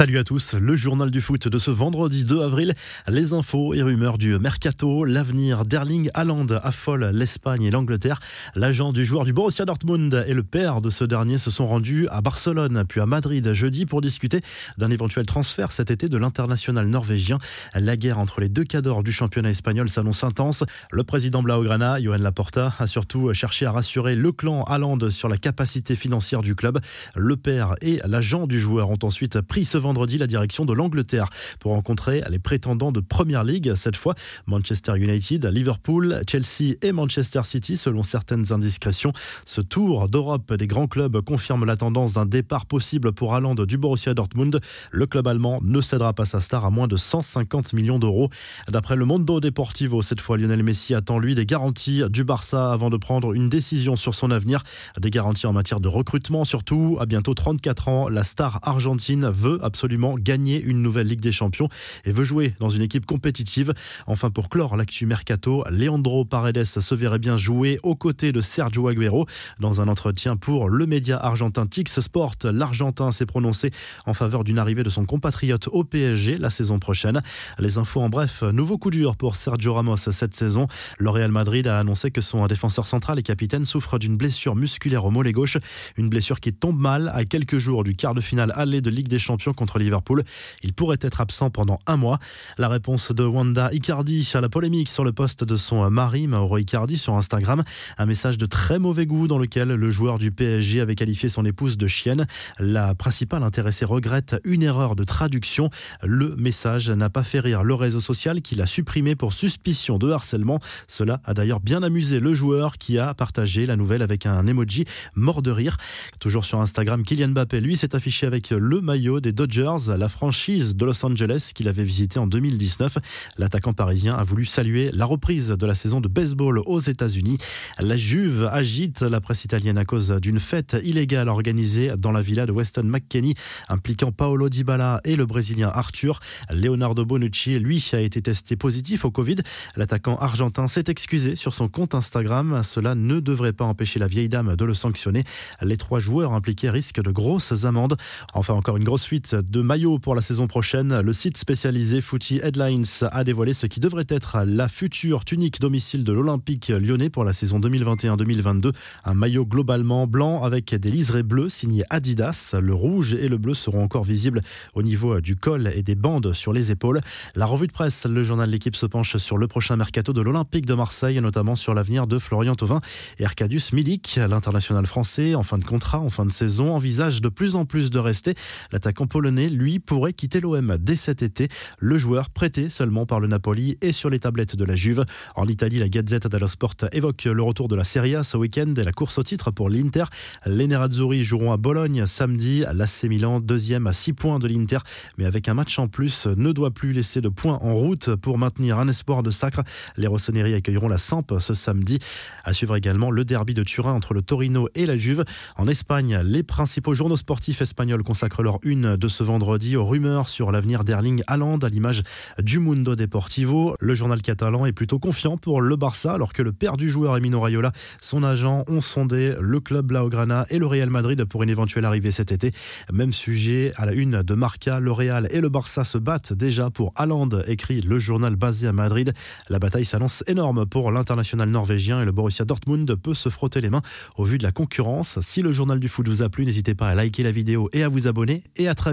Salut à tous, le journal du foot de ce vendredi 2 avril. Les infos et rumeurs du mercato, l'avenir d'Erling Haaland affole l'Espagne et l'Angleterre. L'agent du joueur du Borussia Dortmund et le père de ce dernier se sont rendus à Barcelone puis à Madrid jeudi pour discuter d'un éventuel transfert cet été de l'international norvégien. La guerre entre les deux cadors du championnat espagnol s'annonce intense. Le président Blaugrana, Johan Laporta, a surtout cherché à rassurer le clan Haaland sur la capacité financière du club. Le père et l'agent du joueur ont ensuite pris ce vendredi la direction de l'Angleterre pour rencontrer les prétendants de Première League. Cette fois, Manchester United, Liverpool, Chelsea et Manchester City, selon certaines indiscrétions. Ce tour d'Europe des grands clubs confirme la tendance d'un départ possible pour Haaland du Borussia Dortmund. Le club allemand ne cédera pas sa star à moins de 150 millions d'euros. D'après le Mondo Deportivo, cette fois, Lionel Messi attend lui des garanties du Barça avant de prendre une décision sur son avenir. Des garanties en matière de recrutement, surtout. À bientôt 34 ans, la star argentine veut absolument gagner une nouvelle Ligue des Champions et veut jouer dans une équipe compétitive. Enfin, pour clore l'actu mercato, Leandro Paredes se verrait bien jouer aux côtés de Sergio Aguero. Dans un entretien pour le média argentin Tix Sport, l'Argentin s'est prononcé en faveur d'une arrivée de son compatriote au PSG la saison prochaine. Les infos en bref, nouveau coup dur pour Sergio Ramos cette saison. Le Real Madrid a annoncé que son défenseur central et capitaine souffre d'une blessure musculaire au mollet gauche, une blessure qui tombe mal à quelques jours du quart de finale aller de Ligue des Champions contre Liverpool. Il pourrait être absent pendant un mois. La réponse de Wanda Icardi à la polémique sur le poste de son mari, Mauro Icardi, sur Instagram. Un message de très mauvais goût dans lequel le joueur du PSG avait qualifié son épouse de chienne. La principale intéressée regrette une erreur de traduction. Le message n'a pas fait rire le réseau social qui l'a supprimé pour suspicion de harcèlement. Cela a d'ailleurs bien amusé le joueur qui a partagé la nouvelle avec un emoji mort de rire. Toujours sur Instagram, Kylian Mbappé, lui, s'est affiché avec le maillot des Dodgers, la franchise de Los Angeles qu'il avait visité en 2019. L'attaquant parisien a voulu saluer la reprise de la saison de baseball aux États-Unis. La Juve agite la presse italienne à cause d'une fête illégale organisée dans la villa de Weston McKenney impliquant Paolo Dybala et le Brésilien Arthur. Leonardo Bonucci, lui, a été testé positif au Covid. L'attaquant argentin s'est excusé sur son compte Instagram. Cela ne devrait pas empêcher la vieille dame de le sanctionner. Les trois joueurs impliqués risquent de grosses amendes. Enfin, encore une grosse suite de maillots pour la saison prochaine. Le site spécialisé Footy Headlines a dévoilé ce qui devrait être la future tunique domicile de l'Olympique lyonnais pour la saison 2021-2022. Un maillot globalement blanc avec des liserés bleus signé Adidas. Le rouge et le bleu seront encore visibles au niveau du col et des bandes sur les épaules. La revue de presse, le journal L'équipe se penche sur le prochain mercato de l'Olympique de Marseille, notamment sur l'avenir de Florian Thauvin et Arkadiusz Milik. L'international français, en fin de contrat, en fin de saison, envisage de plus en plus de rester. L'attaquant polonais, lui, pourrait quitter l'OM dès cet été. Le joueur prêté seulement par le Napoli et sur les tablettes de la Juve. En Italie, la Gazette dello Sport évoque le retour de la Serie A ce week-end et la course au titre pour l'Inter. Les Nerazzurri joueront à Bologne samedi. L'AC Milan, deuxième à 6 points de l'Inter, mais avec un match en plus, ne doit plus laisser de points en route pour maintenir un espoir de sacre. Les Rossoneri accueilleront la Samp ce samedi. À suivre également le derby de Turin entre le Torino et la Juve. En Espagne, les principaux journaux sportifs espagnols consacrent leur une de ce vendredi aux rumeurs sur l'avenir d'Erling Haaland à l'image du Mundo Deportivo. Le journal catalan est plutôt confiant pour le Barça alors que le père du joueur Emino Raiola, son agent, ont sondé le club Blaugrana et le Real Madrid pour une éventuelle arrivée cet été. Même sujet à la une de Marca, le Real et le Barça se battent déjà pour Haaland, écrit le journal basé à Madrid. La bataille s'annonce énorme pour l'international norvégien et le Borussia Dortmund peut se frotter les mains au vu de la concurrence. Si le journal du foot vous a plu, n'hésitez pas à liker la vidéo et à vous abonner et à très